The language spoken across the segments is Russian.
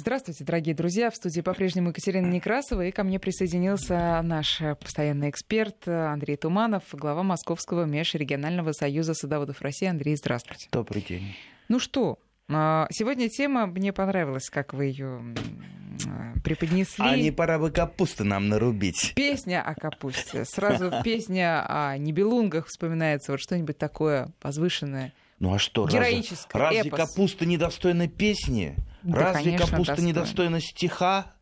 Здравствуйте, дорогие друзья. В студии по-прежнему Екатерина Некрасова. И ко мне присоединился наш постоянный эксперт Андрей Туманов, глава Московского межрегионального союза садоводов России. Андрей, здравствуйте. Добрый день. Ну что, а, сегодня тема мне понравилась, как вы ее преподнесли. А не пора бы капусты нам нарубить? Песня о капусте. Сразу песня о небелунгах вспоминается. Вот что-нибудь такое возвышенное. Ну а что, Героическое, разве, разве капуста недостойна песни? Да, разве конечно, капуста достойна. недостойна стиха?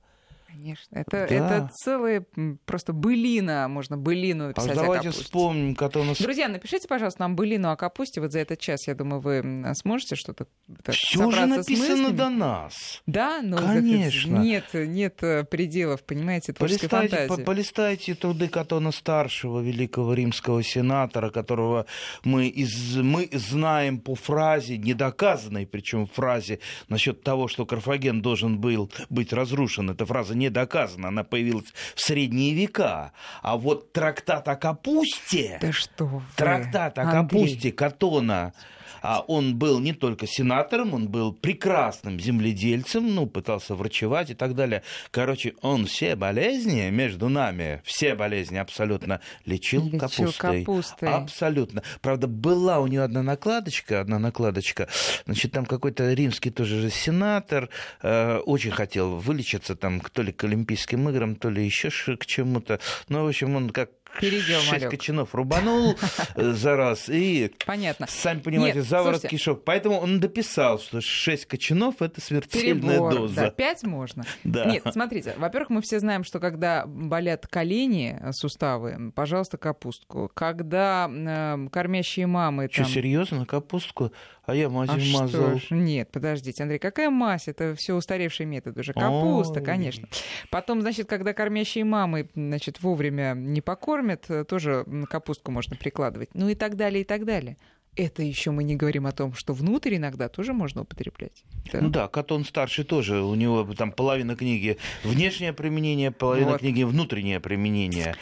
Конечно. Это, Да. это целая просто былина. Можно былину А написать о давайте капусте. вспомним, у нас... Друзья, напишите, пожалуйста, нам былину о капусте. Вот за этот час, я думаю, вы сможете что-то Все с написано до нас. Да, ну Конечно. нет, нет э, пределов, понимаете, творческой Полистайте, по- полистайте труды Катона Старшего, великого римского сенатора, которого мы, из, мы знаем по фразе, недоказанной, причем фразе насчет того, что Карфаген должен был быть разрушен. Эта фраза не доказана, она появилась в средние века. А вот трактат о капусте... Да что вы, Трактат о Андрей. капусте Катона. А он был не только сенатором, он был прекрасным земледельцем, ну, пытался врачевать и так далее. Короче, он все болезни между нами, все болезни абсолютно лечил, Лечил капустой. капустой. Абсолютно. Правда, была у него одна накладочка, одна накладочка. Значит, там какой-то римский тоже же сенатор э, очень хотел вылечиться там то ли к Олимпийским играм, то ли еще к чему-то. Ну, в общем, он как Передел шесть малек. кочанов рубанул э, за раз, и, Понятно. сами понимаете, Нет, заворот слушайте. кишок. Поэтому он дописал, что 6 кочанов – это смертельная Перебор, доза. да, пять можно. Да. Нет, смотрите, во-первых, мы все знаем, что когда болят колени, э, суставы, пожалуйста, капустку. Когда э, кормящие мамы Что, там... серьезно, капустку? А я мазью А что мазал. ж, Нет, подождите, Андрей, какая мазь? Это все устаревший метод уже. Капуста, Ой. конечно. Потом, значит, когда кормящие мамы, значит, вовремя не покормят, э, тоже капустку можно прикладывать. Ну и так далее, и так далее. Это еще мы не говорим о том, что внутрь иногда тоже можно употреблять. Да. Ну да, Катон старший тоже, у него там половина книги внешнее применение, половина Вот. книги внутреннее применение.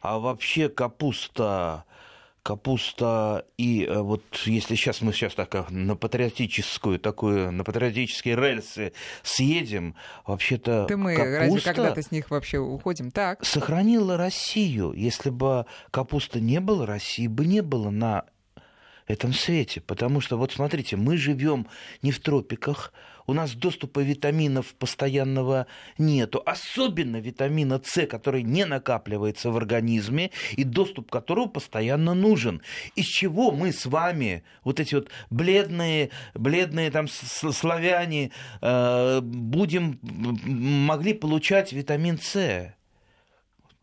А вообще капуста, капуста и э, вот если сейчас мы сейчас так э, на патриотическую такую, на патриотические рельсы съедем, вообще-то Да мы капуста... разве когда-то с них вообще уходим? Так. сохранила Россию. Если бы капуста не было, России бы не было на этом свете. Потому что, вот смотрите, мы живем не в тропиках, у нас доступа витаминов постоянного нету, особенно витамина С, который не накапливается в организме и доступ к которому постоянно нужен. Из чего мы с вами, вот эти вот бледные, бледные там славяне, э, будем могли получать витамин С?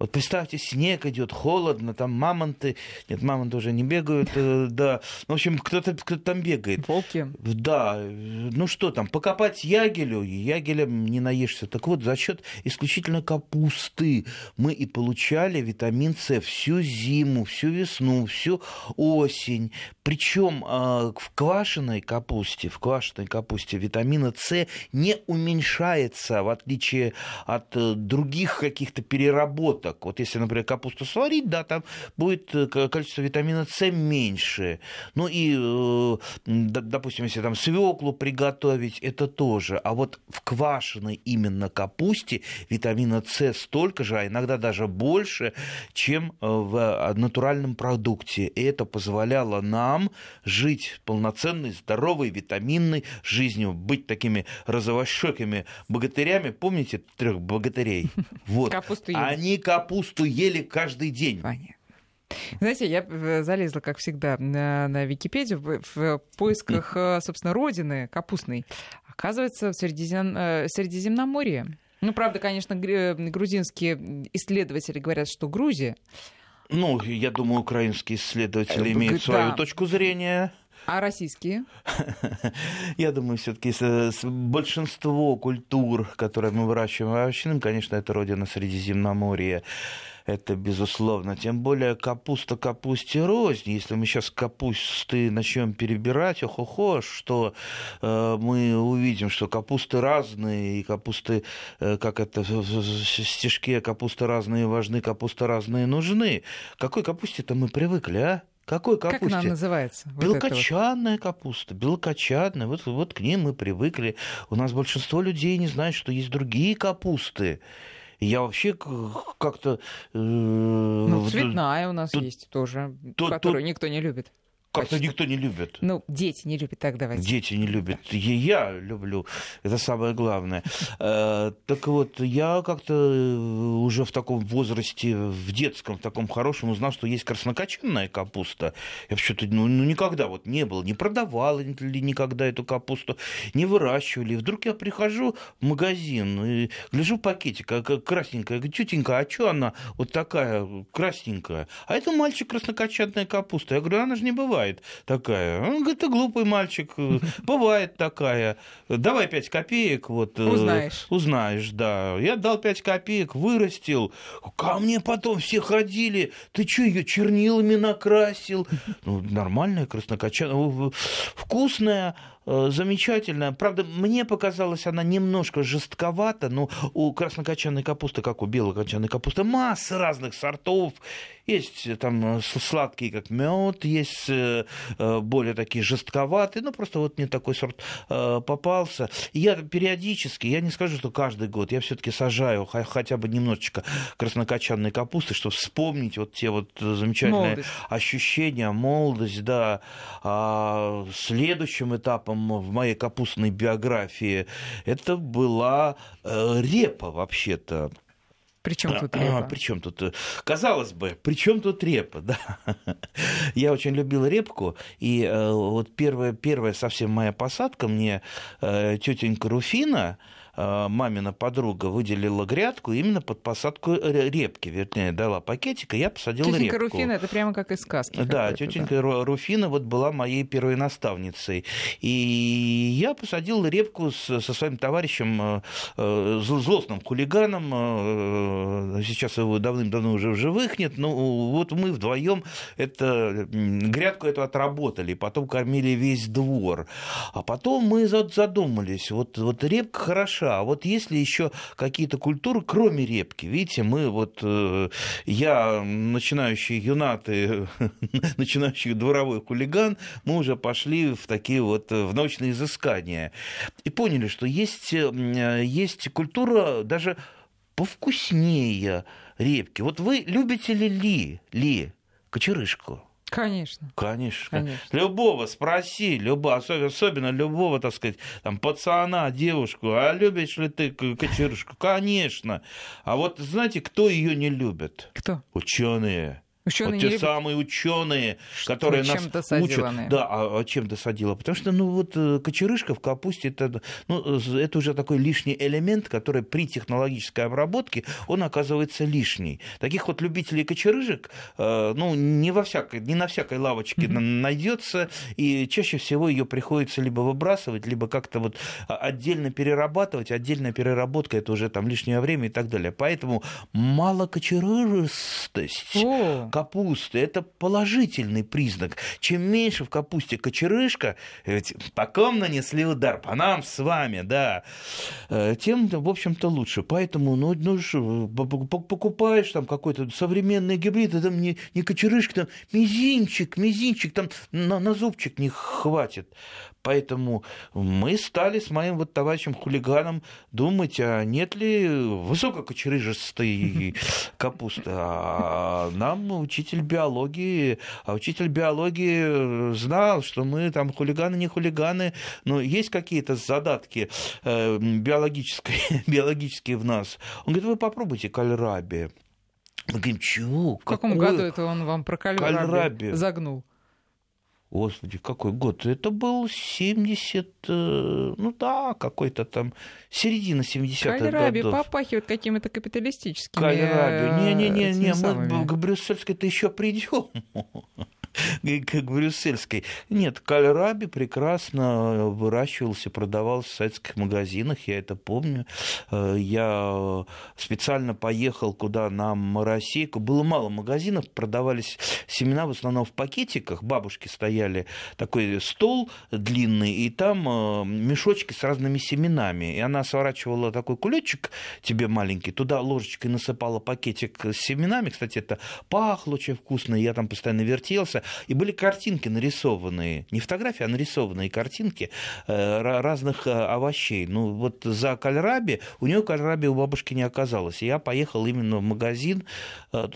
Вот представьте, снег идет, холодно, там мамонты, нет, мамонты уже не бегают, э, да, Ну, в общем, кто-то кто там бегает. Волки. Да, ну что там, покопать ягелю, ягелем не наешься. Так вот, за счет исключительно капусты мы и получали витамин С всю зиму, всю весну, всю осень. Причем в квашеной капусте, в квашеной капусте витамина С не уменьшается, в отличие от э, других каких-то переработок. Вот если, например, капусту сварить, да, там будет э, ко- количество витамина С меньше. Ну и, э, допустим, если там свеклу приготовить, это тоже. А вот в квашеной именно капусте витамина С столько же, а иногда даже больше, чем э, в натуральном продукте. И это позволяло нам жить полноценной, здоровой, витаминной жизнью, быть такими розовощекими богатырями. Помните трех богатырей? Вот. Капусту ели. Они капусту ели каждый день. Понятно. Знаете, я э, залезла, как всегда, на, на Википедию в, в поисках, э, собственно, родины капустной. Оказывается, в Средизем- э, Средиземноморье. Ну, правда, конечно, гр- грузинские исследователи говорят, что Грузия, Ну, я думаю, украинские исследователи имеют да. свою точку зрения. А российские. Я думаю, все-таки большинство культур, которые мы выращиваем овощным, конечно, это родина Средиземноморья. Это безусловно. Тем более капуста капусте рознь. Если мы сейчас капусты начнем перебирать, ох-охо, что э, мы увидим, что капусты разные, и капусты, э, как это в стишке, капусты разные важны, капусты разные нужны. Какой капусте-то мы привыкли, а? Какой капусте? Как она называется? Белокочанная вот капуста, белокочанная. Вот, вот к ним мы привыкли. У нас большинство людей не знают, что есть другие капусты. Я вообще как-то... Э, ну, цветная у нас то, есть тоже, то, которую то, никто не любит. Как-то никто не любит. Ну, дети не любят, так давайте. Дети не любят. И я люблю. Это самое главное. Э, так вот, я как-то э, уже в таком возрасте, в детском, в таком хорошем, узнал, что есть краснокочанная капуста. Я вообще-то ну, ну, никогда вот не было, не продавал ли никогда эту капусту, не выращивали. И вдруг я прихожу в магазин и гляжу пакетик, красненькая. Я говорю, тетенька, а что она вот такая красненькая? А это мальчик краснокочанная капуста. Я говорю, она же не бывает бывает такая. Он говорит, ты глупый мальчик, бывает такая. Давай 5 копеек. Вот, э, узнаешь. Узнаешь, да. Я дал 5 копеек, вырастил. Ко мне потом все ходили. Ты что, ее чернилами накрасил? Ну, нормальная, краснокочанная, вкусная. Э, замечательная. Правда, мне показалось, она немножко жестковата, но у краснокочанной капусты, как у белокочанной капусты, масса разных сортов. Есть э, там э, сладкие, как мед, есть более такие жестковатые, ну просто вот мне такой сорт попался. Я периодически, я не скажу, что каждый год, я все-таки сажаю хотя бы немножечко краснокочанной капусты, чтобы вспомнить вот те вот замечательные молодость. ощущения, молодость, да. А следующим этапом этапом в моей капустной биографии, это была э, репа вообще-то. Причем тут репа? А, причем тут, э, казалось бы, причем тут репа, да. Я очень любил репку, и э, вот первая, первая совсем моя посадка мне э, тетенька Руфина, Э, мамина подруга выделила грядку именно под посадку репки, вернее, дала пакетик, и я посадил тетенька репку. Тетенька Руфина, это прямо как из сказки. Да, тетенька да. Руфина вот была моей первой наставницей. И я посадил репку с, со своим товарищем, э, э, злостным хулиганом, сейчас его давным-давно уже в живых нет, но вот мы вдвоем это, грядку эту отработали, потом кормили весь двор. А потом мы задумались, вот, вот репка хороша, хороша. А вот если еще какие-то культуры, кроме репки, видите, мы вот, э, я начинающий юнаты, начинающий дворовой хулиган, мы уже пошли в такие вот, э, в научные изыскания. И поняли, что есть, э, есть культура даже повкуснее репки. Вот вы любите ли ли, ли кочерышку? Конечно. Конечно. Конечно. Любого спроси, любого, особенно, особенно любого, так сказать, там, пацана, девушку, а любишь ли ты кочерышку? Конечно. А вот знаете, кто ее не любит? Кто? Ученые. Ученые вот те любят... самые ученые, которые нас учат. Да, а, а чем досадила? Потому что, ну, вот э, кочерышка в капусте, это, ну, это уже такой лишний элемент, который при технологической обработке, он оказывается лишний. Таких вот любителей кочерыжек, э, ну, не, во всякой, не на всякой лавочке mm-hmm. найдется, и чаще всего ее приходится либо выбрасывать, либо как-то вот отдельно перерабатывать. Отдельная переработка – это уже там лишнее время и так далее. Поэтому мало кочерыжестость. Oh капусты. Это положительный признак. Чем меньше в капусте кочерышка, ведь по ком нанесли удар? По нам с вами, да. Э, тем, в общем-то, лучше. Поэтому, ну, ну что, покупаешь там какой-то современный гибрид, это не, не кочерышка, там мизинчик, мизинчик, там на, на зубчик не хватит. Поэтому мы стали с моим вот товарищем хулиганом думать, а нет ли высококочерыжистой капусты. А нам учитель биологии, а учитель биологии знал, что мы там хулиганы, не хулиганы, но есть какие-то задатки э, биологические, биологические в нас. Он говорит, вы попробуйте кальраби. Мы говорим, чего? В каком году это он вам про кальраби, кальраби? загнул? Господи, какой год? Это был 70, э, ну да, какой-то там, середина 70-х Кальраби годов. попахивает какими-то капиталистическими Кальраби. Не-не-не, мы к брюссельской-то еще придем. как брюссельской. Нет, кальраби прекрасно выращивался, продавался в советских магазинах, я это помню. Э, я специально поехал куда на Моросейку. Было мало магазинов, продавались семена в основном в пакетиках. Бабушки стояли, такой стол длинный, и там э, мешочки с разными семенами. И она сворачивала такой кулечек тебе маленький, туда ложечкой насыпала пакетик с семенами. Кстати, это пахло очень вкусно, я там постоянно вертелся. И были картинки нарисованные, не фотографии, а нарисованные картинки э, разных овощей. Ну, вот за кальраби, у нее кальраби у бабушки не оказалось. И я поехал именно в магазин,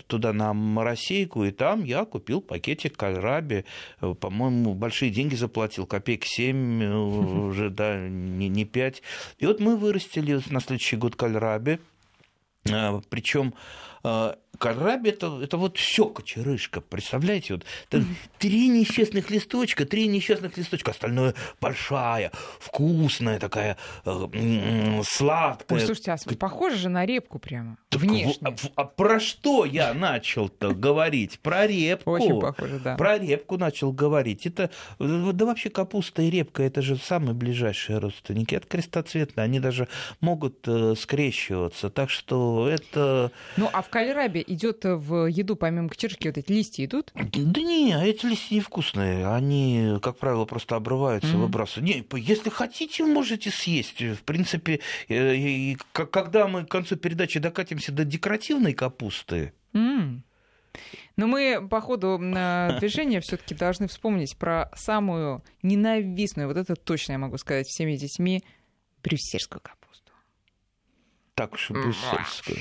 туда на Моросейку, и там я купил пакетик кальраби. По-моему, большие деньги заплатил, копеек 7 уже, да, не, не 5. И вот мы вырастили на следующий год кальраби. Причем Кораби это, это вот все кочерышка, представляете? Вот, три несчастных листочка, три несчастных листочка, остальное большая, вкусная такая, э, сладкая. Ой, слушайте, а похоже же на репку прямо, так, внешне. А, а про что я начал-то говорить? Про репку. Очень похоже, да. Про репку начал говорить. Это, да вообще капуста и репка, это же самые ближайшие родственники. Это крестоцветные, они даже могут э, скрещиваться. Так что это... Ну, а в кальрабе идет в еду, помимо кочерышки, вот эти листья идут? Да не, эти листья невкусные. Они, как правило, просто обрываются, mm-hmm. выбрасывают. Не, если хотите, можете съесть. В принципе, э, когда мы к концу передачи докатимся до декоративной капусты, mm. Но мы по ходу движения все-таки должны вспомнить про самую ненавистную, вот это точно я могу сказать всеми детьми, брюссельскую капусту. Так уж брюссельскую.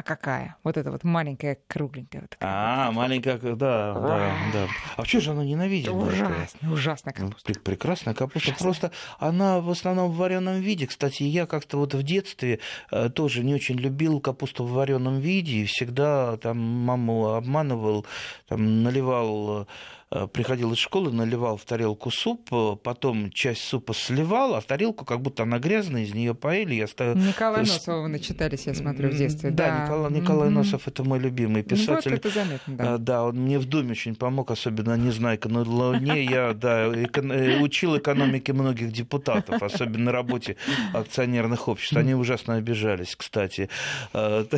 А какая? Вот эта вот маленькая, кругленькая. Вот такая а, маленькая, да, да, да. А что же она ненавидит? Ужасно, ужасная ну, капуста. Прекрасная капуста. Просто она в основном в вареном виде. Кстати, я как-то вот в детстве э, тоже не очень любил капусту в вареном виде и всегда там маму обманывал, там наливал Э, приходил из школы, наливал в тарелку суп, э, потом часть супа сливал, а тарелку как будто она грязная, из нее поели. Я ставил... Николай Носова вы начитались, я смотрю, в детстве. Да, да. Николай, Николай mm-hmm. Носов это мой любимый писатель. Ну, вот это заметно, да. Э, да, он мне в Доме очень помог, особенно «Незнайка на Луне». Я да, учил экономике многих депутатов, особенно работе акционерных обществ. Они ужасно обижались, кстати.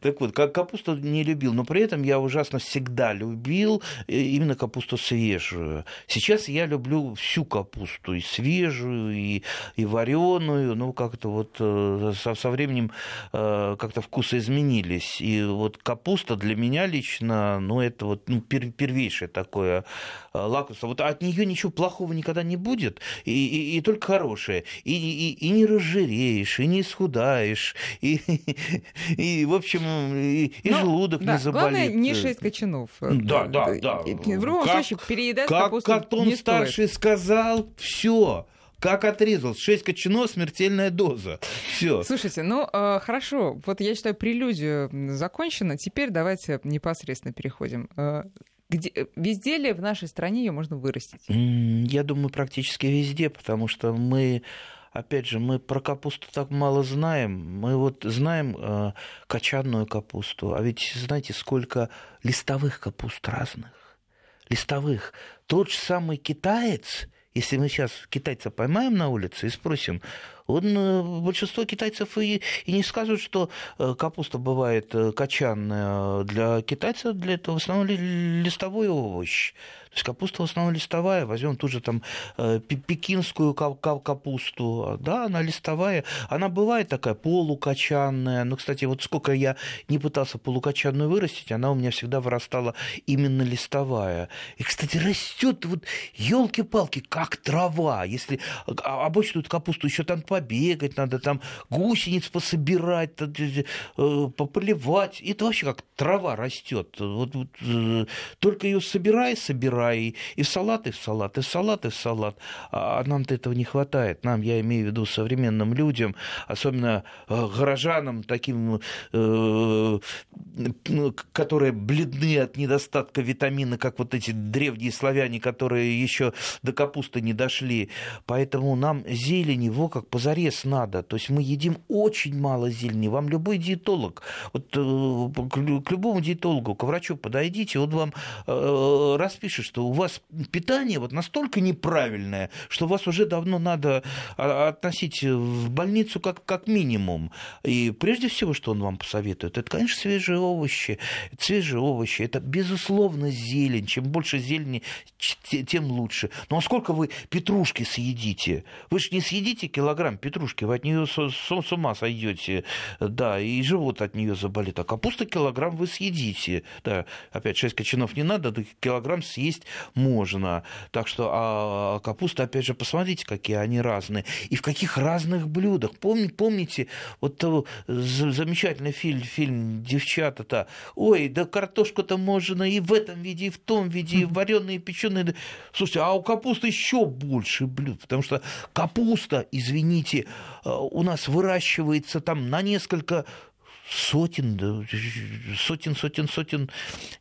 Так вот, как капусту не любил, но при этом я ужасно всегда любил именно капусту свежую. Сейчас я люблю всю капусту, и свежую, и, и вареную. Ну, как-то вот э, со, со временем э, как-то вкусы изменились. И вот капуста для меня лично, ну, это вот ну, первейшее такое э, лакомство. Вот от нее ничего плохого никогда не будет, и, и, и только хорошее. И, и, и не разжиреешь, и не исхудаешь, и, и в общем, и, и Но, ну, желудок да, не заболит. Главное, не шесть кочанов. Да, да, да. В любом как, случае, переедать как капусту Катон не старший стоит. сказал, все как отрезал. Шесть кочанов, смертельная доза. Все. Слушайте, ну э, хорошо. Вот я считаю, прелюдию закончена. Теперь давайте непосредственно переходим. Э, где, везде ли в нашей стране ее можно вырастить? Я думаю, практически везде, потому что мы опять же, мы про капусту так мало знаем. Мы вот знаем э, качанную капусту, а ведь знаете, сколько листовых капуст разных листовых. Тот же самый китаец, если мы сейчас китайца поймаем на улице и спросим, он, э, большинство китайцев и, и не скажут, что э, капуста бывает э, качанная. Для китайцев для этого в основном листовой овощ. То есть капуста в основном листовая. Возьмем ту же там э, пекинскую капусту. Да, она листовая. Она бывает такая полукочанная. Но, кстати, вот сколько я не пытался полукочанную вырастить, она у меня всегда вырастала именно листовая. И, кстати, растет вот елки-палки, как трава. Если а, обычную капусту еще там побегать надо, там гусениц пособирать, э, пополивать. Это вообще как трава растет. Вот, вот, э, только ее собирай, собирай рай, и в салат, и салат, и салат, и салат. А нам-то этого не хватает. Нам, я имею в виду современным людям, особенно э, горожанам, таким, э, ну, которые бледны от недостатка витамина, как вот эти древние славяне, которые еще до капусты не дошли. Поэтому нам зелень его как позарез надо. То есть мы едим очень мало зелени. Вам любой диетолог, вот э, к любому диетологу, к врачу подойдите, он вам распишет, что у вас питание вот настолько неправильное, что вас уже давно надо а, относить в больницу как, как минимум. И прежде всего, что он вам посоветует, это, конечно, свежие овощи. Это свежие овощи, это, безусловно, зелень. Чем больше зелени, тем лучше. Но ну, а сколько вы петрушки съедите? Вы же не съедите килограмм петрушки, вы от нее с ума сойдете, да, и живот от нее заболит. А капуста килограмм вы съедите, да, опять 6 кочанов не надо, килограмм съесть можно. Так что, а капуста, опять же, посмотрите, какие они разные. И в каких разных блюдах. Помните, помните вот того замечательный фильм, фильм «Девчата»-то? Ой, да картошку-то можно и в этом виде, и в том виде, и вареные, и печеные. Слушайте, а у капусты еще больше блюд, потому что капуста, извините, э, у нас выращивается там на несколько сотен, сотен, сотен, сотен,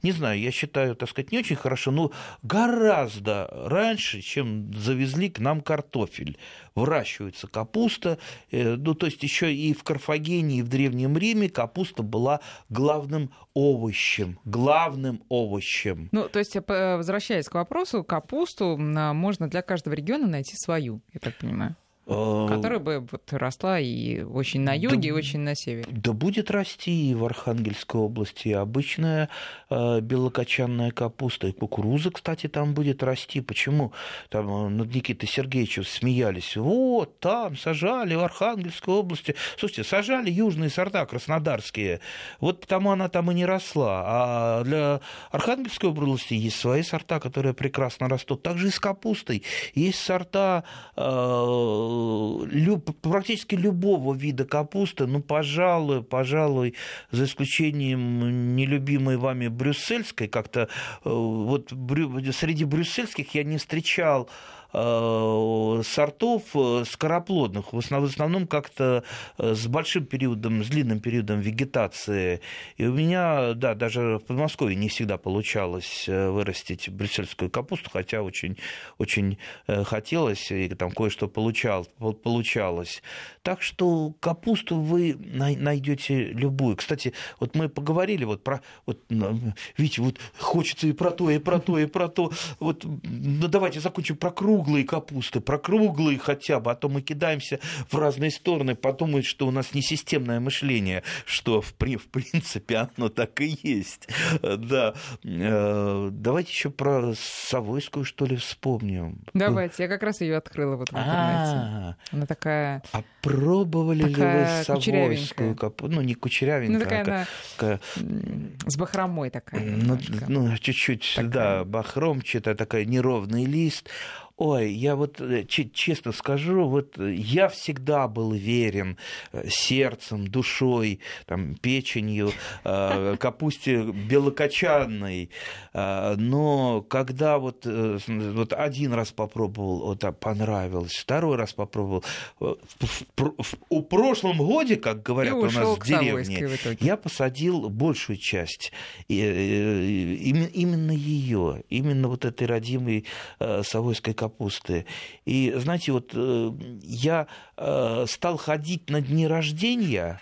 не знаю, я считаю, так сказать, не очень хорошо, но гораздо раньше, чем завезли к нам картофель. Выращивается капуста, э, ну, то есть еще и в Карфагене, и в Древнем Риме капуста была главным овощем, главным овощем. Ну, то есть, э, возвращаясь к вопросу, капусту можно для каждого региона найти свою, я так понимаю. Э, Которая бы вот росла и очень на юге, да, и очень на севере. Да будет расти и в Архангельской области обычная белокочанная капуста. И кукуруза, кстати, там будет расти. Почему? Там э, над Никитой Сергеевичем смеялись. Вот, там сажали в Архангельской области. Слушайте, сажали южные сорта краснодарские. Вот потому она там и не росла. А для Архангельской области есть свои сорта, которые прекрасно растут. Также и с капустой. Есть сорта э, практически любого вида капусты, ну, пожалуй, пожалуй, за исключением нелюбимой вами брюссельской, как-то э, вот брю, среди брюссельских я не встречал сортов э, скороплодных, в основном как-то э, с большим периодом, с длинным периодом вегетации. И у меня, да, даже в Подмосковье не всегда получалось вырастить брюссельскую капусту, хотя очень, очень хотелось, и там кое-что получал, получалось. Так что капусту вы найдете любую. Кстати, вот мы поговорили вот про, вот, видите, вот хочется и про то, и про то, и про то. Вот, ну давайте закончим про круг круглые капусты, про круглые хотя бы, а то мы кидаемся в разные стороны, подумают, что у нас не системное мышление, что в, в принципе оно так и есть. Да. Э, давайте еще про Савойскую, что ли, вспомним. Давайте, я как раз ее открыла вот в интернете. Она такая... А пробовали ли вы Савойскую капусту? Ну, не кучерявенькая, ну, такая, а с бахромой такая. Ну, ну чуть-чуть, да, бахромчатая, такая неровный лист. Ой, я вот э, честно скажу, вот э, я всегда был верен э, сердцем, душой, там, печенью, капусте белокочанной, но когда вот, вот один раз попробовал, вот понравилось, второй раз попробовал, в, в, в прошлом годе, как говорят у нас в деревне, в я посадил большую часть, именно ее, именно вот этой родимой совойской капусты. И, знаете, вот э, я э, стал ходить на дни рождения,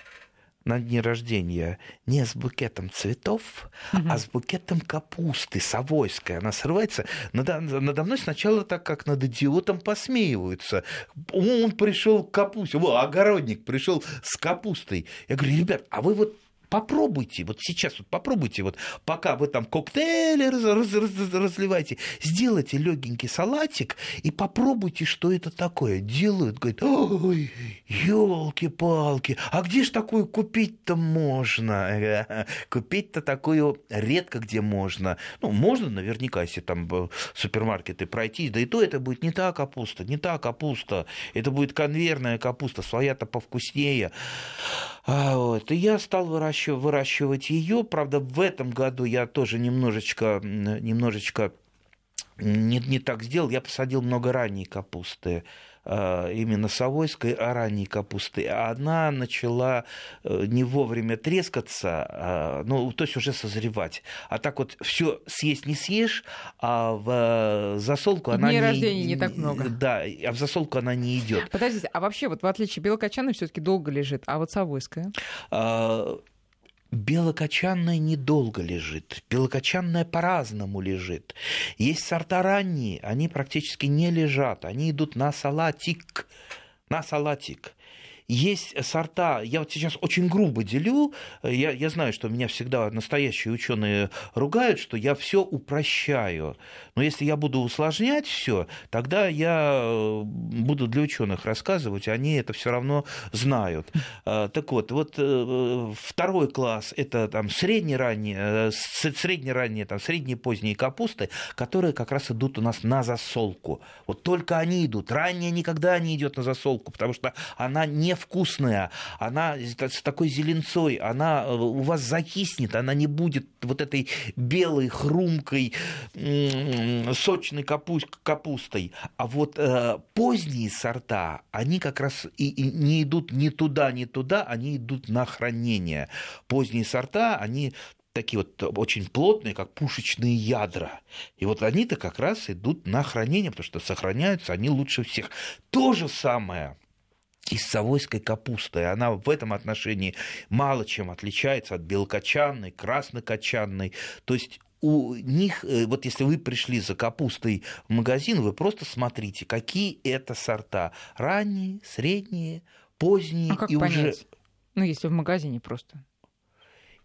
на дни рождения не с букетом цветов, угу. а с букетом капусты совойской. Она срывается. Надо, надо мной сначала так, как над идиотом посмеиваются. Он пришел к капусте, О, огородник пришел с капустой. Я говорю, ребят, а вы вот Попробуйте, вот сейчас вот попробуйте, вот пока вы там коктейли раз, раз, раз, разливаете, сделайте легенький салатик и попробуйте, что это такое. Делают, говорят, ой, елки-палки, а где ж такую купить-то можно? Купить-то такую редко где можно. Ну, можно наверняка, если там супермаркеты пройти, да и то это будет не та капуста, не та капуста, это будет конвейерная капуста, своя-то повкуснее. А, вот. И я стал выращивать, выращивать ее. Правда, в этом году я тоже немножечко, немножечко не, не так сделал. Я посадил много ранней капусты. Э, именно совойской а ранней капусты, она начала э, не вовремя трескаться, а, ну, то есть уже созревать. А так вот все съесть не съешь, а в засолку она не... рождения не так много. Да, а в засолку она не идет. Подождите, а вообще вот в отличие белокочанной все таки долго лежит, а вот совойская? Белокочанная недолго лежит, белокочанная по-разному лежит. Есть сорта ранние, они практически не лежат, они идут на салатик, на салатик. Есть сорта, я вот сейчас очень грубо делю, я, я знаю, что меня всегда настоящие ученые ругают, что я все упрощаю. Но если я буду усложнять все, тогда я э, буду для ученых рассказывать, они это все равно знают. А, так вот, вот э, второй класс это там средне-ранние, средне-ранние, там средние поздние капусты, которые как раз идут у нас на засолку. Вот только они идут. Ранняя никогда не идет на засолку, потому что она невкусная, она с такой зеленцой, она э, у вас закиснет, она не будет вот этой белой, хрумкой, сочной капустой. А вот э, поздние сорта, они как раз и, и не идут ни туда, ни туда, они идут на хранение. Поздние сорта, они такие вот очень плотные, как пушечные ядра. И вот они-то как раз идут на хранение, потому что сохраняются они лучше всех. То же самое и с совойской капустой. Она в этом отношении мало чем отличается от белокочанной, краснокочанной. То есть у них, э, вот если вы пришли за капустой в магазин, вы просто смотрите, какие это сорта. Ранние, средние, поздние. А как и понять? уже... Ну, если в магазине просто.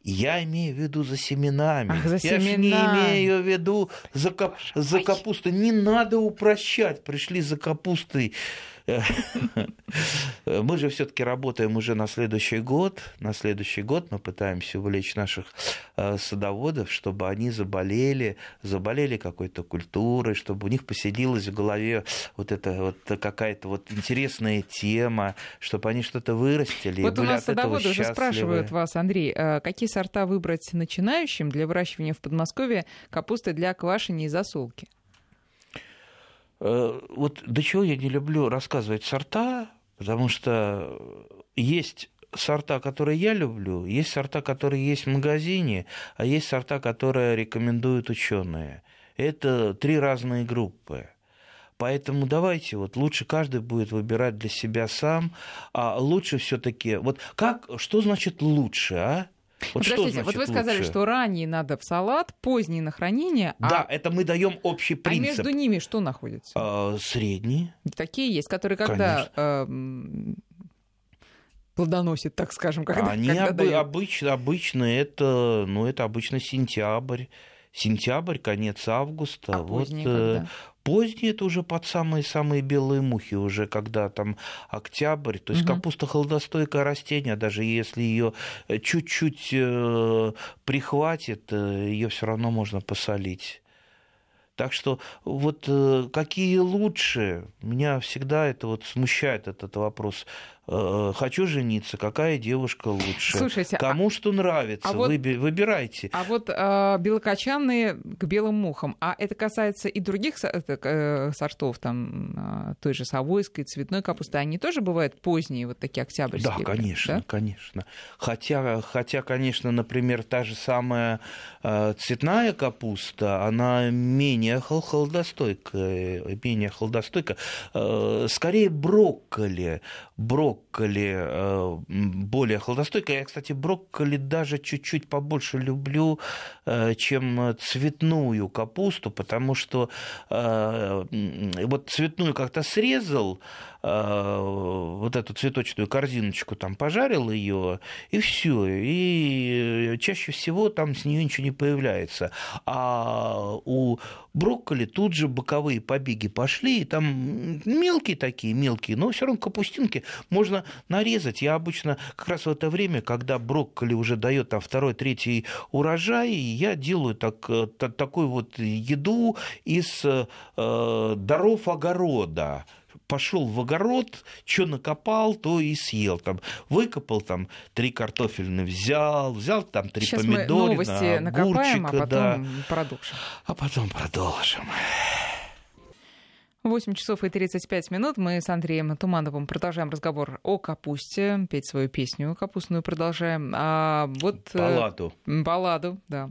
Я имею в виду за семенами. Ах, за Я семена. не имею в виду за, кап... за капустой. Не надо упрощать. Пришли за капустой Мы же все-таки работаем уже на следующий год. На следующий год мы пытаемся увлечь наших э, садоводов, чтобы они заболели, заболели какой-то культурой, чтобы у них поселилась в голове вот эта вот какая-то вот интересная тема, чтобы они что-то вырастили. Вот у нас садоводы уже спрашивают вас, Андрей, э, какие сорта выбрать начинающим для выращивания в Подмосковье капусты для квашения и засолки? Э, вот до чего я не люблю рассказывать сорта, потому что есть сорта, которые я люблю, есть сорта, которые есть в магазине, а есть сорта, которые рекомендуют ученые. Это три разные группы. Поэтому давайте, вот лучше каждый будет выбирать для себя сам, а лучше все-таки, вот как, что значит лучше, а? Вот Подождите, вот вы сказали, лучше? что ранние надо в салат, поздние на хранение. Да, а... это мы даем общий принцип. А между ними что находится? А, средние. Такие есть, которые когда э, плодоносит, так скажем, когда Они когда обы- обычно, обычно это, ну, это обычно сентябрь сентябрь, конец августа. А вот, поздние э, когда? Поздние это уже под самые-самые белые мухи, уже когда там октябрь. То есть угу. капуста холодостойкое растение, даже если ее э, чуть-чуть э, прихватит, э, ее все равно можно посолить. Так что вот какие лучше, меня всегда это вот смущает этот вопрос. Э, хочу жениться, какая девушка лучше. Слушайте, Кому а... что нравится, а вот... выбирайте. А вот э, белокочанные к белым мухам, а это касается и других э, сортов, там, э, той же совойской, цветной капусты, они тоже бывают поздние, вот такие октябрьские? Да, конечно, да? конечно. Хотя, хотя, конечно, например, та же самая цветная капуста, она менее холодостойкая, менее холодостойкая, скорее брокколи, брокколи э, более холодостойкая. Я, кстати, брокколи даже чуть-чуть побольше люблю, э, чем цветную капусту, потому что э, вот цветную как-то срезал, вот эту цветочную корзиночку, там пожарил ее, и все. И чаще всего там с нее ничего не появляется. А у брокколи тут же боковые побеги пошли, и там мелкие такие, мелкие, но все равно капустинки можно нарезать. Я обычно как раз в это время, когда брокколи уже дает там второй, третий урожай, я делаю так, э, такую вот еду из э, даров огорода пошел в огород, что накопал, то и съел. Там, выкопал там три картофельные, взял, взял там три Сейчас помидорина, мы новости накопаем, а потом да. продолжим. А потом продолжим. 8 часов и 35 минут. Мы с Андреем Тумановым продолжаем разговор о капусте. Петь свою песню капустную продолжаем. А вот... Э, балладу. Балладу, да.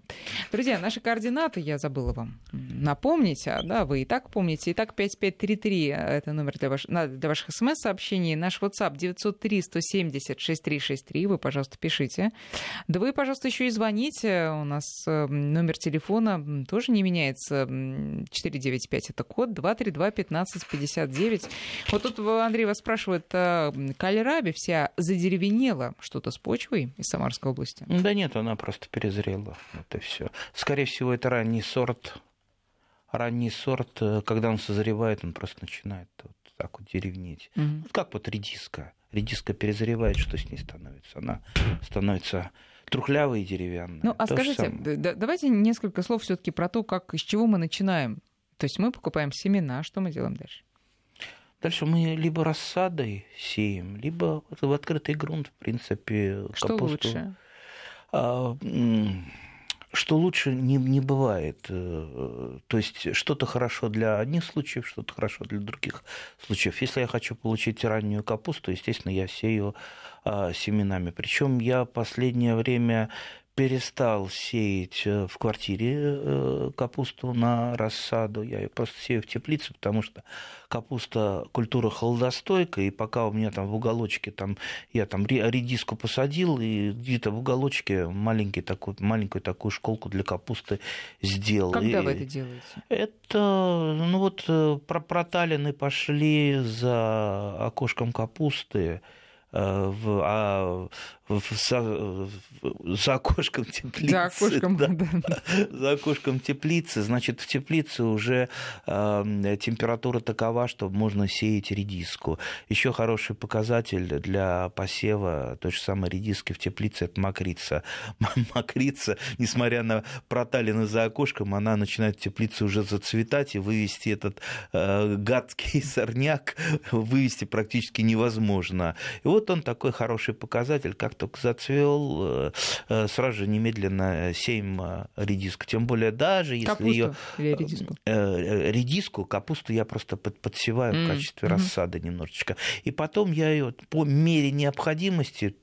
Друзья, наши координаты я забыла вам напомнить. А, да, вы и так помните. Итак, 5533 — это номер для, ваш... для ваших смс-сообщений. Наш WhatsApp 903-170-6363. Вы, пожалуйста, пишите. Да вы, пожалуйста, еще и звоните. У нас э, номер телефона тоже не меняется. 495 — это код 232 1559. Вот тут Андрей вас спрашивает, а, кальраби вся задеревенела что-то с почвой из Самарской области? Да нет, она просто перезрела. Это все. Скорее всего, это ранний сорт. Ранний сорт, э, когда он созревает, он просто начинает вот так вот деревнеть. Угу. Вот как вот редиска. Редиска перезревает, что с ней становится? Она становится трухлявой и деревянной. Ну, а То скажите, давайте несколько слов все таки про то, как, из чего мы начинаем. То есть мы покупаем семена, что мы делаем дальше? Дальше мы либо рассадой сеем, либо в открытый грунт, в принципе, Что капусту. лучше? А, что лучше не, не бывает. Э, то есть что-то хорошо для одних случаев, что-то хорошо для других случаев. Если я хочу получить раннюю капусту, естественно, я сею а, семенами. Причем я последнее время перестал сеять э, в квартире э, капусту на рассаду. Я ее просто сею в теплице, потому что капуста культура холодостойкая, и пока у меня там в уголочке, там, я там редиску посадил, и где-то в уголочке маленький такой, маленькую такую школку для капусты сделал. Когда и вы это делаете? Это, ну вот, э, проталины пошли за окошком капусты, а в, за, за окошком теплицы. За окошком, да. да. За окошком теплицы. Значит, в теплице уже э, температура такова, что можно сеять редиску. Еще хороший показатель для посева той же самой редиски в теплице – это макрица. Макрица, несмотря на проталины за окошком, она начинает в теплице уже зацветать, и вывести этот э, гадкий сорняк вывести практически невозможно. И вот он такой хороший показатель, как только зацвел, э, э, сразу же немедленно сеем э, редиску. Тем более даже если Капусту ее... Или редиску? Редиску, капусту я просто подсеваю mm. в качестве mm-hmm. рассады немножечко. И потом я ее по мере необходимости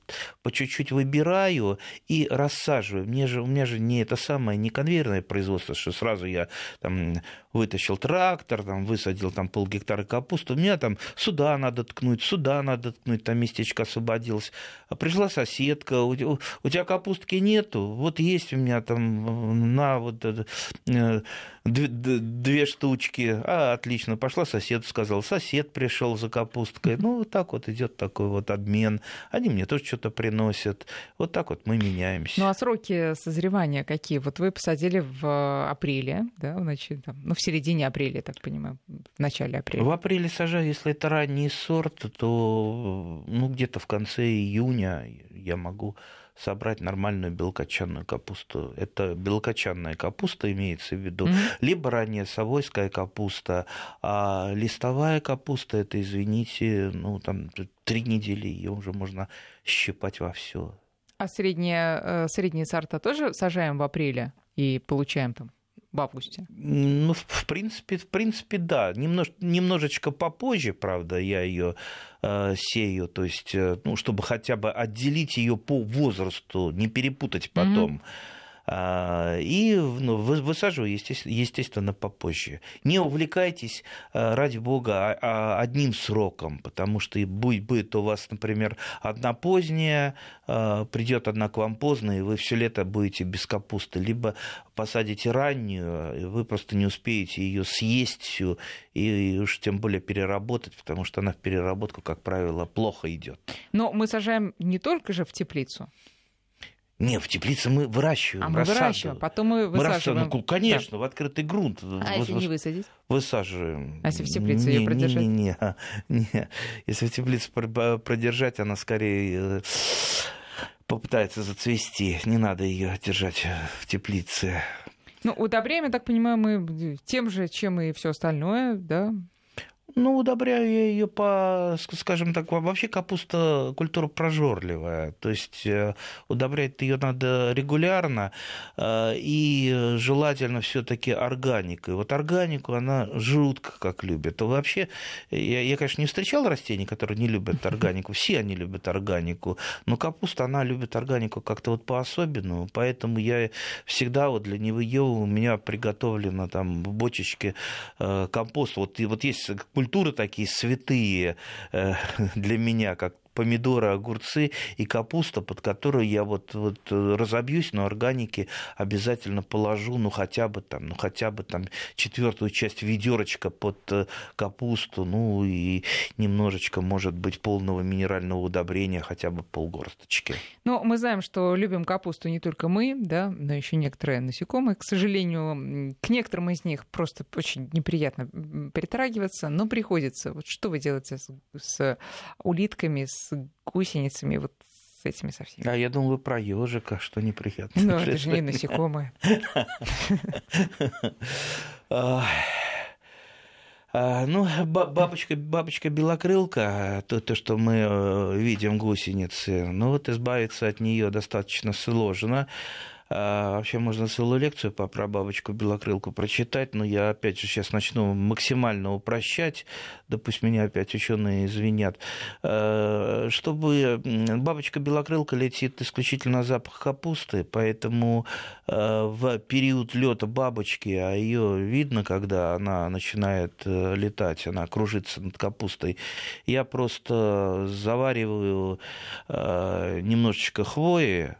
по чуть-чуть выбираю и рассаживаю. Мне же, у меня же не это самое, не конвейерное производство, что сразу я там вытащил трактор, там, высадил там полгектара капусты, у меня там сюда надо ткнуть, сюда надо ткнуть, там местечко освободилось. А пришла соседка, у, у тебя капустки нету, вот есть у меня там на вот э, две, штучки. А, отлично, пошла сосед, сказал, сосед пришел за капусткой. Ну, вот так вот идет такой вот обмен. Они мне тоже что-то приносят. Вот так вот мы меняемся. Ну, а сроки созревания какие? Вот вы посадили в апреле, да, начале, там, ну, в середине апреля, я так понимаю, в начале апреля. В апреле сажаю, если это ранний сорт, то ну, где-то в конце июня я могу собрать нормальную белокочанную капусту. Это белокочанная капуста имеется в виду, mm-hmm. либо ранняя совойская капуста, а листовая капуста это, извините, ну там три недели ее уже можно щипать во все. А средние, э, средние сорта тоже сажаем в апреле и получаем там в августе? Ну, в принципе, в принципе, да. Немнож, немножечко попозже, правда, я ее э, сею, то есть, э, ну, чтобы хотя бы отделить ее по возрасту, не перепутать потом. Mm-hmm. А, и ну, высаживаю, естественно, попозже. Не увлекайтесь, а, ради бога, а, одним сроком, потому что будет, будет у вас, например, одна поздняя, придет одна к вам поздно, и вы все лето будете без капусты. Либо посадите раннюю, и вы просто не успеете ее съесть всю, и уж тем более переработать, потому что она в переработку, как правило, плохо идет. Но мы сажаем не только же в теплицу. Не, в теплице мы выращиваем. А мы рассаду. выращиваем, потом мы высаживаем. Мы, ну, конечно, да. в открытый грунт. А если не высадить? Высаживаем. А если в теплице не, ее продержать? Не, не, не, не. Если в теплице продержать, она скорее э, попытается зацвести. Не надо ее держать в теплице. Ну, удобряем, я так понимаю, мы тем же, чем и все остальное, да? Ну, удобряю я ее по, скажем так, вообще капуста культура прожорливая. То есть э, удобрять ее надо регулярно э, и желательно все-таки органикой. Вот органику она жутко как любит. Вообще, я, я, конечно, не встречал растений, которые не любят органику. Все они любят органику. Но капуста, она любит органику как-то вот по-особенному. Поэтому я всегда вот для нее у меня приготовлено там в бочечке э, компост. Вот, и вот есть культуры такие святые э, для меня, как помидоры, огурцы и капуста, под которую я вот, вот разобьюсь, но органики обязательно положу, ну хотя бы там, ну хотя бы там четвертую часть ведерочка под э, капусту, ну и немножечко, может быть, полного минерального удобрения, хотя бы полгорсточки. Ну, мы знаем, что любим капусту не только мы, да, но еще некоторые насекомые. К сожалению, к некоторым из них просто очень неприятно притрагиваться, но приходится. Вот что вы делаете с, с улитками, с гусеницами, вот с этими со всеми. А я думал, вы про ежика, что неприятно. Ну, это же не насекомые. А, ну, бабочка, бабочка белокрылка, то, то, что мы э, видим гусеницы, ну вот избавиться от нее достаточно сложно. А, вообще можно целую лекцию по прабабочку белокрылку прочитать, но я опять же сейчас начну максимально упрощать, да пусть меня опять ученые извинят. А, чтобы бабочка белокрылка летит исключительно запах капусты, поэтому а, в период лета бабочки, а ее видно, когда она начинает э, летать, она кружится над капустой, я просто завариваю немножечко хвои,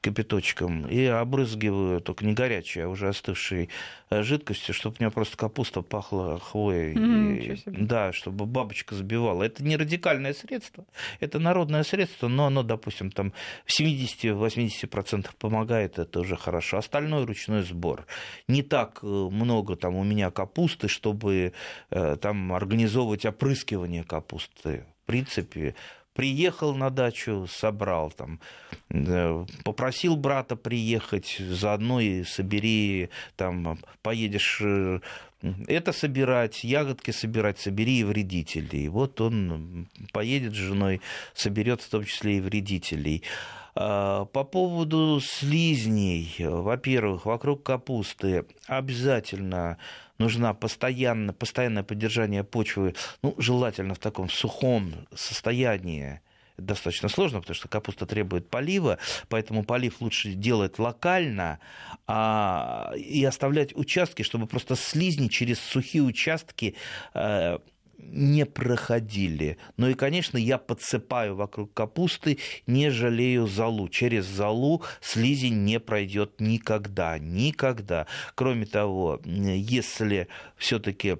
кипяточком и обрызгиваю, только не горячей, а уже остывшей э, жидкостью, чтобы у меня просто капуста пахла хвоей. Mm, и, да, чтобы бабочка забивала. Это не радикальное средство, это народное средство, но оно, допустим, там в 70-80% помогает, это уже хорошо. Остальное ручной сбор. Не так э, много там у меня капусты, чтобы э, там организовывать опрыскивание капусты. В принципе, приехал на дачу, собрал там, попросил брата приехать, заодно и собери, там, поедешь э, это собирать, ягодки собирать, собери и вредителей. Вот он поедет с женой, соберет в том числе и вредителей. А, по поводу слизней, во-первых, вокруг капусты обязательно нужна постоянно, постоянное поддержание почвы, ну, желательно в таком сухом состоянии, достаточно сложно, потому что капуста требует полива, поэтому полив лучше делать локально а, и оставлять участки, чтобы просто слизни через сухие участки а, не проходили. Ну и, конечно, я подсыпаю вокруг капусты, не жалею залу. Через залу слизень не пройдет никогда, никогда. Кроме того, если все-таки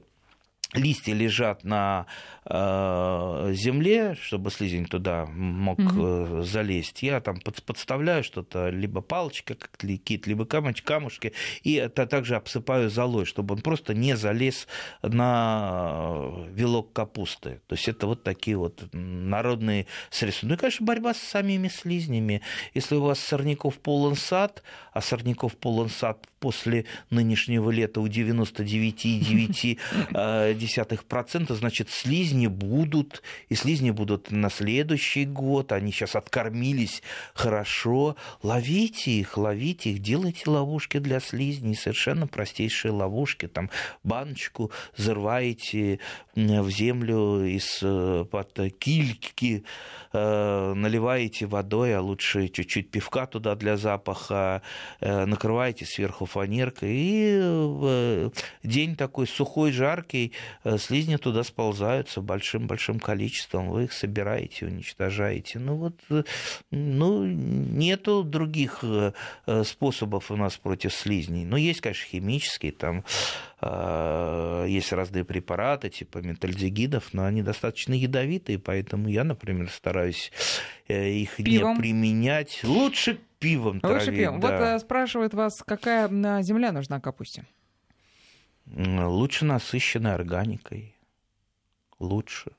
листья лежат на э, земле, чтобы слизень туда мог угу. залезть, я там подставляю что-то, либо палочка, как кит, либо камочки, камушки, и это также обсыпаю золой, чтобы он просто не залез на вилок капусты. То есть это вот такие вот народные средства. Ну и, конечно, борьба с самими слизнями. Если у вас сорняков полон сад, а сорняков полон сад после нынешнего лета у 99,9%, значит, слизни будут, и слизни будут на следующий год, они сейчас откормились хорошо. Ловите их, ловите их, делайте ловушки для слизней, совершенно простейшие ловушки, там баночку зарываете в землю из-под кильки, э, наливаете водой, а лучше чуть-чуть пивка туда для запаха, э, накрываете сверху фанеркой, и день такой сухой, жаркий, э, слизни туда сползаются большим-большим количеством, вы их собираете, уничтожаете. Ну вот, ну, нету других способов у нас против слизней. Ну, есть, конечно, химические, там есть разные препараты, типа метальдегидов, но они достаточно ядовитые, поэтому я, например, стараюсь э, их пивом. не применять. Лучше пивом Лучше травить, пивом. Да. Вот э, спрашивают вас, какая земля нужна капусте? Лучше насыщенной органикой. Лучше.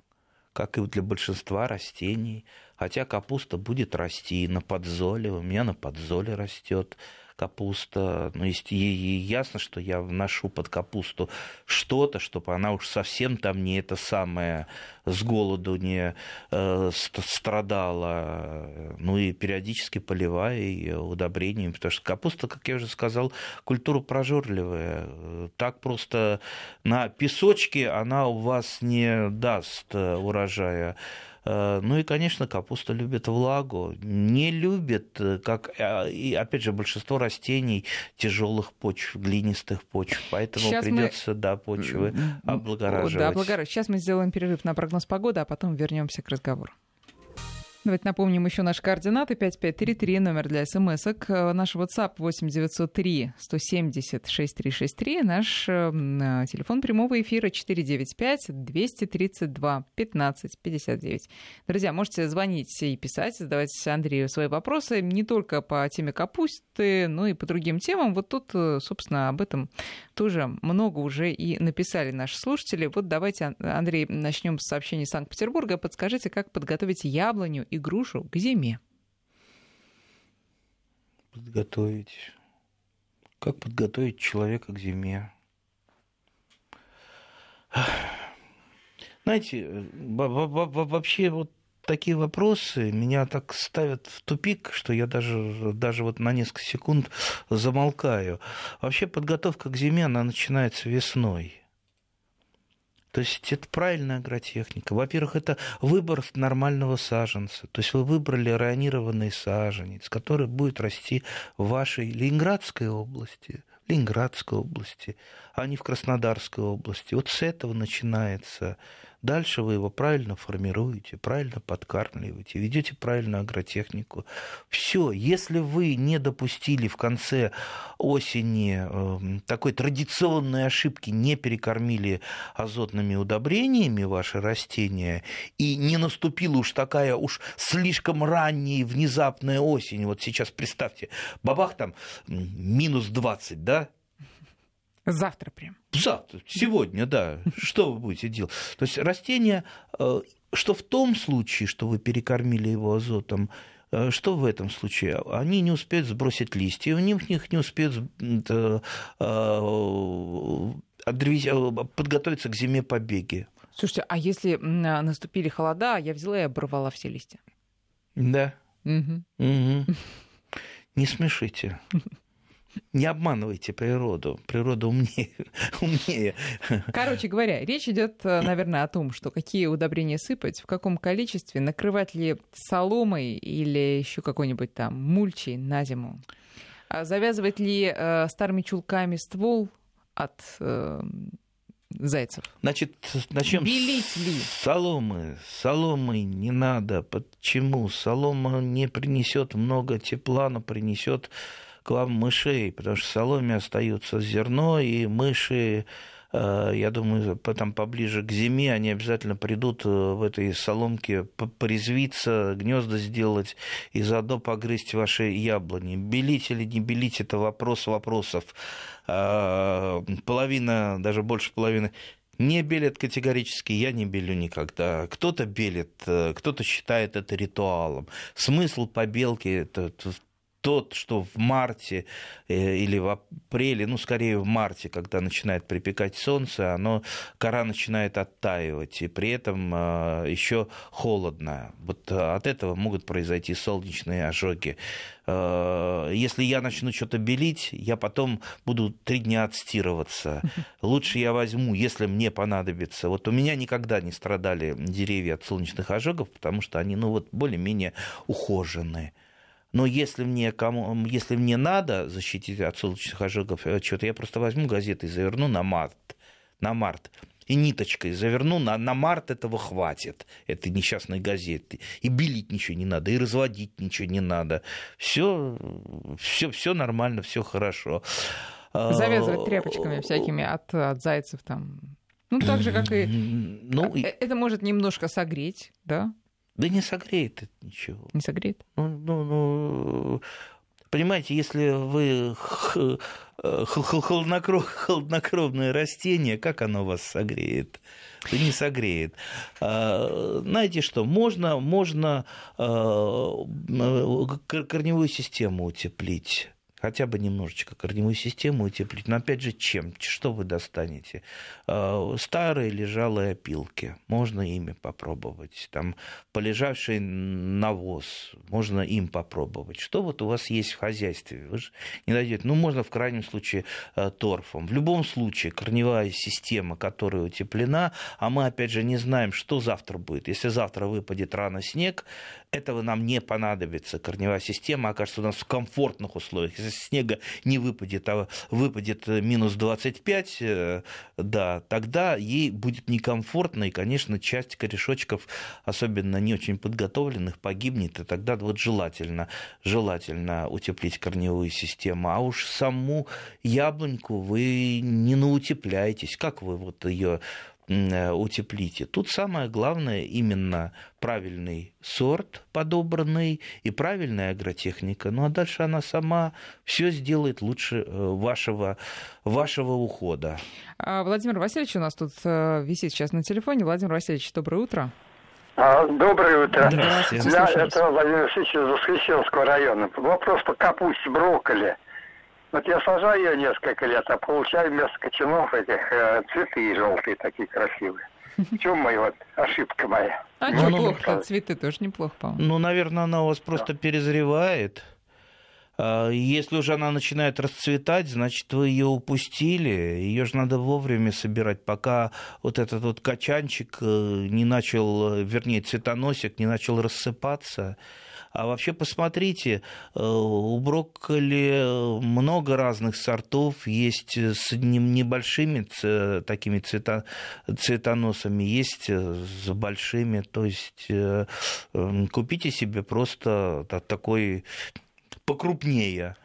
Как и для большинства растений. Хотя капуста будет расти на подзоле. У меня на подзоле растет капуста, ну, есть, ей ясно, что я вношу под капусту что-то, чтобы она уж совсем там не это самое с голоду не э, страдала, ну и периодически поливая ее удобрениями, потому что капуста, как я уже сказал, культура прожорливая. Так просто на песочке она у вас не даст урожая. Ну и, конечно, капуста любит влагу. Не любит, как, и опять же, большинство растений тяжелых почв, глинистых почв. Поэтому Сейчас придется, мы... да, почвы облагораживать. Да, облагораживать. Сейчас мы сделаем перерыв на прогноз погоды, а потом вернемся к разговору. Давайте напомним еще наши координаты. 5533, номер для смс-ок. Наш WhatsApp 8903 170 6363. Наш э, телефон прямого эфира 495 232 15 59. Друзья, можете звонить и писать, задавать Андрею свои вопросы не только по теме капусты, но и по другим темам. Вот тут, э, собственно, об этом тоже много уже и написали наши слушатели. Вот давайте, Андрей, начнем с сообщений Санкт-Петербурга. Подскажите, как подготовить яблоню и грушу к зиме? Подготовить. Как подготовить человека к зиме? Знаете, вообще вот такие вопросы меня так ставят в тупик, что я даже, даже вот на несколько секунд замолкаю. Вообще подготовка к зиме, она начинается весной. То есть это правильная агротехника. Во-первых, это выбор нормального саженца. То есть вы выбрали районированный саженец, который будет расти в вашей Ленинградской области, Ленинградской области, а не в Краснодарской области. Вот с этого начинается Дальше вы его правильно формируете, правильно подкармливаете, ведете правильную агротехнику. Все, если вы не допустили в конце осени эм, такой традиционной ошибки, не перекормили азотными удобрениями ваши растения, и не наступила уж такая уж слишком ранняя внезапная осень, вот сейчас представьте, бабах там минус 20, да, Завтра прям. Завтра, сегодня, да. Что вы будете делать? То есть растение, э, что в том случае, что вы перекормили его азотом, э, что в этом случае? Они не успеют сбросить листья, у них не успеют э, подготовиться к зиме побеги. Слушайте, а если наступили холода, я взяла и оборвала все листья? Да. Угу. Угу. Не смешите. Не обманывайте природу. Природа умнее. умнее. Короче говоря, речь идет, э, наверное, о том, что какие удобрения сыпать, в каком количестве, накрывать ли соломой или еще какой-нибудь там мульчей на зиму. А завязывать ли э, старыми чулками ствол от э, зайцев. Значит, начнем Белить ли? соломы. Соломы не надо. Почему? Солома не принесет много тепла, но принесет к вам мышей, потому что в соломе остаются зерно, и мыши, э, я думаю, потом поближе к зиме они обязательно придут э, в этой соломке порезвиться, гнезда сделать и заодно погрызть ваши яблони. Белить или не белить – это вопрос вопросов. Э, половина, даже больше половины не белят категорически, я не белю никогда. Кто-то белит, кто-то считает это ритуалом. Смысл побелки это тот, что в марте э, или в апреле, ну, скорее в марте, когда начинает припекать солнце, оно, кора начинает оттаивать, и при этом э, еще холодно. Вот от этого могут произойти солнечные ожоги. Э, если я начну что-то белить, я потом буду три дня отстирываться. Лучше я возьму, если мне понадобится. Вот у меня никогда не страдали деревья от солнечных ожогов, потому что они, ну, вот более-менее ухоженные. Но если мне, кому, если мне надо защитить от солнечных ожогов, э, что-то я просто возьму газеты и заверну на март. На март и ниточкой заверну, на, на март этого хватит, этой несчастной газеты. И белить ничего не надо, и разводить ничего не надо. Все, все, все нормально, все хорошо. Завязывать тряпочками всякими от, от зайцев там. Ну, так же, как и... Ну, э, это может немножко согреть, да? Да не согреет это ничего. Не согреет? Ну, ну, ну понимаете, если вы холоднокров, холоднокровное растение, как оно вас согреет? Да не согреет. А, знаете что, можно, можно а, корневую систему утеплить хотя бы немножечко корневую систему утеплить. Но опять же, чем? Что вы достанете? А, старые лежалые опилки, можно ими попробовать. Там полежавший навоз, можно им попробовать. Что вот у вас есть в хозяйстве? Вы же не дойдете. Ну, можно в крайнем случае а, торфом. В любом случае, корневая система, которая утеплена, а мы, опять же, не знаем, что завтра будет. Если завтра выпадет рано снег, этого нам не понадобится. Корневая система окажется у нас в комфортных условиях. Если снега не выпадет, а выпадет минус 25, э, да, тогда ей будет некомфортно, и, конечно, часть корешочков, особенно не очень подготовленных, погибнет, и тогда вот желательно, желательно утеплить корневую систему. А уж саму яблоньку вы не наутепляетесь. Как вы вот ее Э, утеплите. Тут самое главное именно правильный сорт подобранный и правильная агротехника. Ну а дальше она сама все сделает лучше э, вашего, вашего ухода. А Владимир Васильевич у нас тут э, висит сейчас на телефоне. Владимир Васильевич, доброе утро. А, доброе утро. Здравствуйте. Я, это Владимир Васильевич из Воскресенского района. Вопрос по капусте, брокколи. Вот я сажаю ее несколько лет, а получаю вместо кочанов этих э, цветы желтые такие красивые. В чем моя вот ошибка моя? А ну, неплохо, ну, цветы тоже неплохо, по-моему. Ну, наверное, она у вас просто да. перезревает. А, если уже она начинает расцветать, значит, вы ее упустили. Ее же надо вовремя собирать, пока вот этот вот качанчик э, не начал, э, вернее, цветоносик не начал рассыпаться. А вообще посмотрите, э, у брокколи много разных сортов, есть с небольшими такими цвета, цветоносами, есть с большими, то есть э, купите себе просто такой покрупнее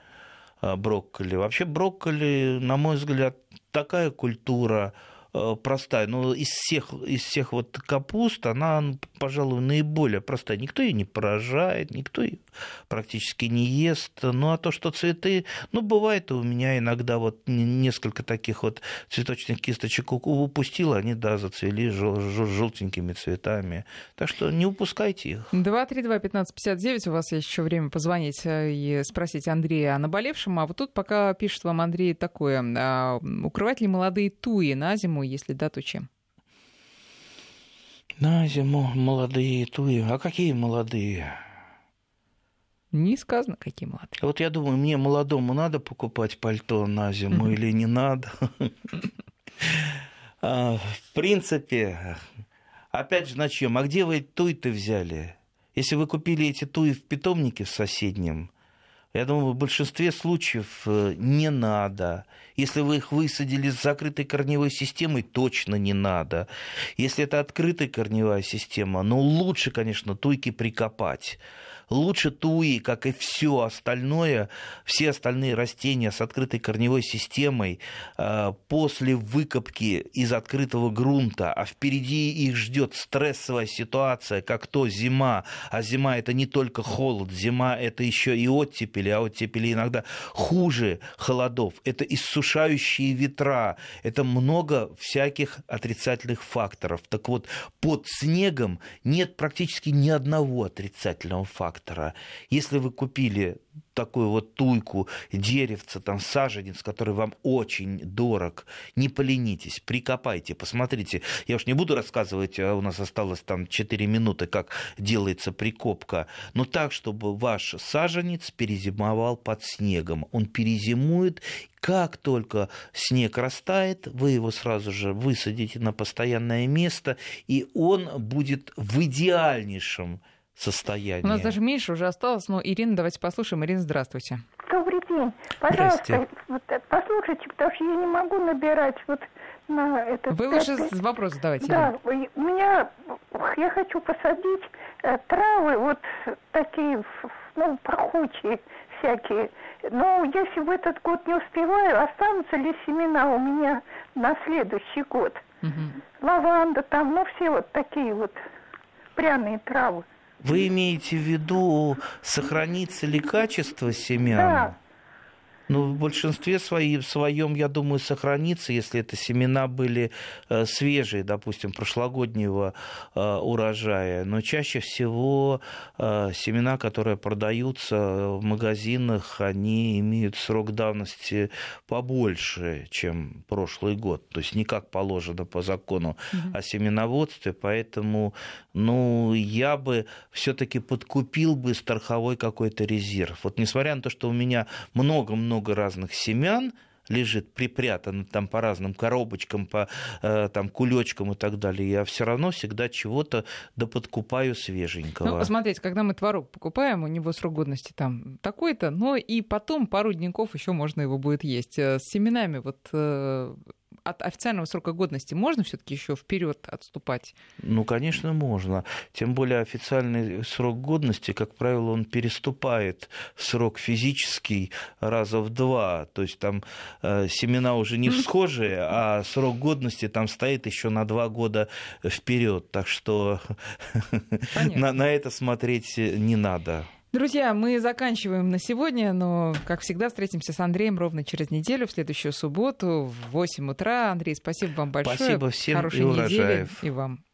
э, брокколи. Вообще брокколи, на мой взгляд, такая культура, Э, простая. Но из всех, из всех вот капуст она, пожалуй, наиболее простая. Никто ее не поражает, никто ее практически не ест. Ну, а то, что цветы, ну, бывает у меня иногда вот несколько таких вот цветочных кисточек упустил, они, да, зацвели желтенькими цветами. Так что не упускайте их. 232-1559, у вас есть еще время позвонить э, и спросить Андрея о наболевшем. А вот тут пока пишет вам Андрей такое. А, укрывать ли молодые туи на зиму если да, то чем? На зиму молодые туи. А какие молодые? Не сказано, какие молодые. Вот я думаю, мне молодому надо покупать пальто на зиму или не надо? А, в принципе, опять же, на чем? А где вы туи-то взяли? Если вы купили эти туи в питомнике в соседнем, я думаю, в большинстве случаев э, не надо. Если вы их высадили с закрытой корневой системой, точно не надо. Если это открытая корневая система, ну лучше, конечно, туйки прикопать лучше туи, как и все остальное, все остальные растения с открытой корневой системой э, после выкопки из открытого грунта, а впереди их ждет стрессовая ситуация, как то зима, а зима это не только холод, зима это еще и оттепели, а оттепели иногда хуже холодов, это иссушающие ветра, это много всяких отрицательных факторов. Так вот, под снегом нет практически ни одного отрицательного фактора фактора. Если вы купили такую вот туйку, деревца, там, саженец, который вам очень дорог, не поленитесь, прикопайте, посмотрите. Я уж не буду рассказывать, а у нас осталось там 4 минуты, как делается прикопка, но так, чтобы ваш саженец перезимовал под снегом. Он перезимует, как только снег растает, вы его сразу же высадите на постоянное место, и он будет в идеальнейшем состояние. У нас даже меньше уже осталось, но Ирина, давайте послушаем. Ирина, здравствуйте. Добрый день. Пожалуйста, вот, э, послушайте, потому что я не могу набирать вот на этот... Вы лучше с вопрос задавайте. Да, Ирина. у меня, я хочу посадить э, травы вот такие, ну, пахучие всякие. Но если в этот год не успеваю, останутся ли семена у меня на следующий год? Угу. Лаванда там, ну, все вот такие вот пряные травы. Вы имеете в виду, сохранится ли качество семян? Да. Ну, в большинстве свои, в своем, я думаю, сохранится, если это семена были э, свежие, допустим, прошлогоднего э, урожая. Но чаще всего э, семена, которые продаются в магазинах, они имеют срок давности побольше, чем прошлый год. То есть не как положено по закону угу. о семеноводстве. Поэтому, ну, я бы все-таки подкупил бы страховой какой-то резерв. Вот несмотря на то, что у меня много-много много разных семян, лежит припрятано там по разным коробочкам, по э, там кулечкам и так далее, я все равно всегда чего-то доподкупаю свеженького. Ну, посмотрите, когда мы творог покупаем, у него срок годности там такой-то, но и потом пару дняков еще можно его будет есть. Э, с семенами вот э, от официального срока годности можно все-таки еще вперед отступать? Ну, конечно, можно. Тем более официальный срок годности, как правило, он переступает срок физический раза в два. То есть там э, семена уже не всхожие, а срок годности там стоит еще на два года вперед. Так что на, на это смотреть не надо. Друзья, мы заканчиваем на сегодня, но, как всегда, встретимся с Андреем ровно через неделю, в следующую субботу в 8 утра. Андрей, спасибо вам большое. Спасибо всем Хорошей и недели и вам.